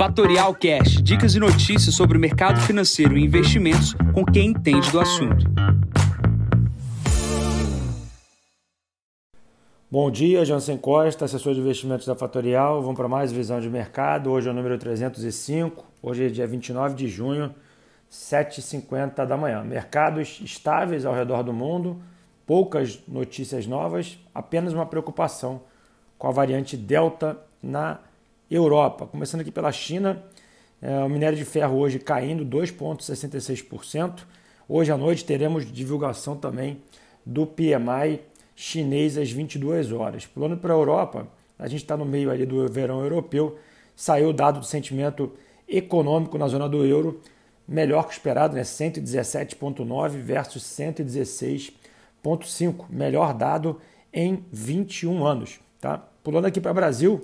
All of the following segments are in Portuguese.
Fatorial Cash, dicas e notícias sobre o mercado financeiro e investimentos com quem entende do assunto. Bom dia, Jansen Costa, assessor de investimentos da Fatorial. Vamos para mais visão de mercado. Hoje é o número 305. Hoje é dia 29 de junho, 7h50 da manhã. Mercados estáveis ao redor do mundo, poucas notícias novas, apenas uma preocupação com a variante Delta na Europa. Começando aqui pela China, é, o minério de ferro hoje caindo 2,66%. Hoje à noite teremos divulgação também do PMI chinês às 22 horas. Pulando para a Europa, a gente está no meio ali do verão europeu, saiu o dado do sentimento econômico na zona do euro, melhor que esperado, né? 117,9 versus 116,5, melhor dado em 21 anos. Tá? Pulando aqui para o Brasil,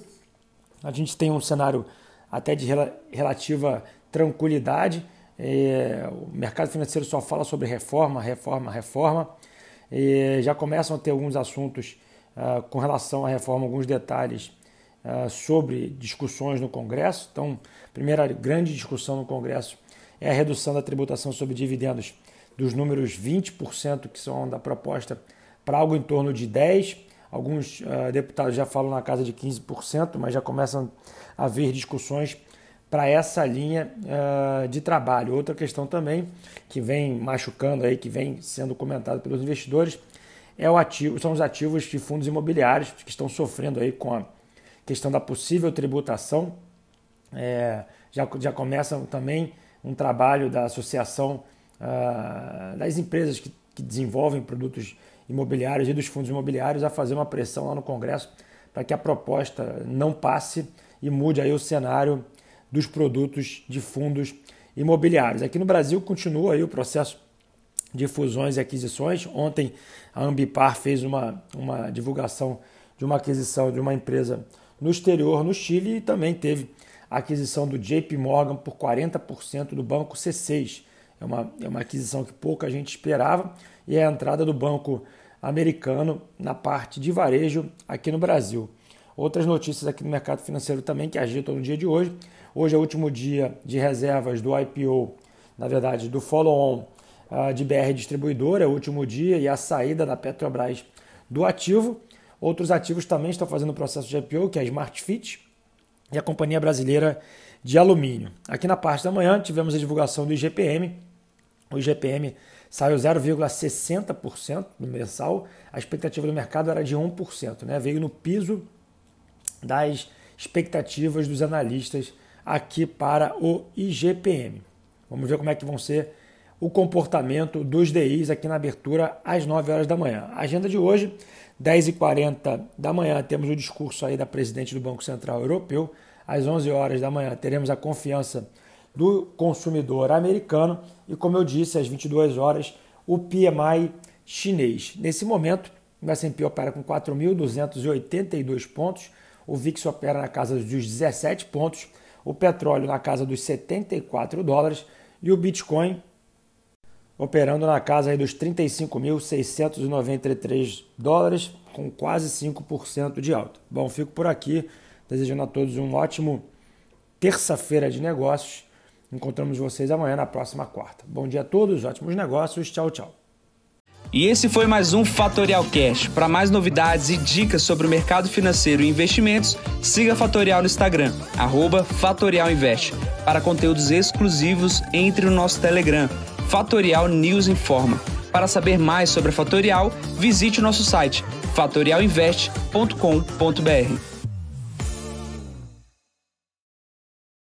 a gente tem um cenário até de relativa tranquilidade. É, o mercado financeiro só fala sobre reforma, reforma, reforma. É, já começam a ter alguns assuntos uh, com relação à reforma, alguns detalhes uh, sobre discussões no Congresso. Então, a primeira grande discussão no Congresso é a redução da tributação sobre dividendos dos números 20% que são da proposta para algo em torno de 10%. Alguns uh, deputados já falam na casa de 15%, mas já começam a haver discussões para essa linha uh, de trabalho. Outra questão também que vem machucando aí, que vem sendo comentado pelos investidores, é o ativo, são os ativos de fundos imobiliários que estão sofrendo aí com a questão da possível tributação. É, já, já começam também um trabalho da associação uh, das empresas que, que desenvolvem produtos imobiliários e dos fundos imobiliários a fazer uma pressão lá no Congresso para que a proposta não passe e mude aí o cenário dos produtos de fundos imobiliários. Aqui no Brasil continua aí o processo de fusões e aquisições. Ontem a Ambipar fez uma, uma divulgação de uma aquisição de uma empresa no exterior, no Chile, e também teve a aquisição do JP Morgan por 40% do banco C6. É uma, é uma aquisição que pouca gente esperava e é a entrada do banco americano na parte de varejo aqui no Brasil. Outras notícias aqui no mercado financeiro também que agitam no dia de hoje. Hoje é o último dia de reservas do IPO, na verdade, do follow-on uh, de BR Distribuidora, é o último dia, e a saída da Petrobras do ativo. Outros ativos também estão fazendo o processo de IPO, que é a Smartfit e a Companhia Brasileira de Alumínio. Aqui na parte da manhã tivemos a divulgação do IGPM. O IGPM saiu 0,60% no mensal, a expectativa do mercado era de 1%, né? veio no piso das expectativas dos analistas aqui para o IGPM. Vamos ver como é que vão ser o comportamento dos DIs aqui na abertura às 9 horas da manhã. A agenda de hoje, 10h40 da manhã, temos o discurso aí da presidente do Banco Central Europeu. Às 11 horas da manhã, teremos a confiança do consumidor americano e, como eu disse, às 22 horas, o PMI chinês. Nesse momento, o S&P opera com 4.282 pontos, o VIX opera na casa dos 17 pontos, o petróleo na casa dos 74 dólares e o Bitcoin operando na casa dos 35.693 dólares, com quase 5% de alta. Bom, fico por aqui, desejando a todos um ótimo terça-feira de negócios Encontramos vocês amanhã na próxima quarta. Bom dia a todos, ótimos negócios, tchau, tchau. E esse foi mais um Fatorial Cash. Para mais novidades e dicas sobre o mercado financeiro e investimentos, siga Fatorial no Instagram, @fatorialinvest. Para conteúdos exclusivos, entre no nosso Telegram, Fatorial News Informa. Para saber mais sobre a Fatorial, visite o nosso site fatorialinvest.com.br.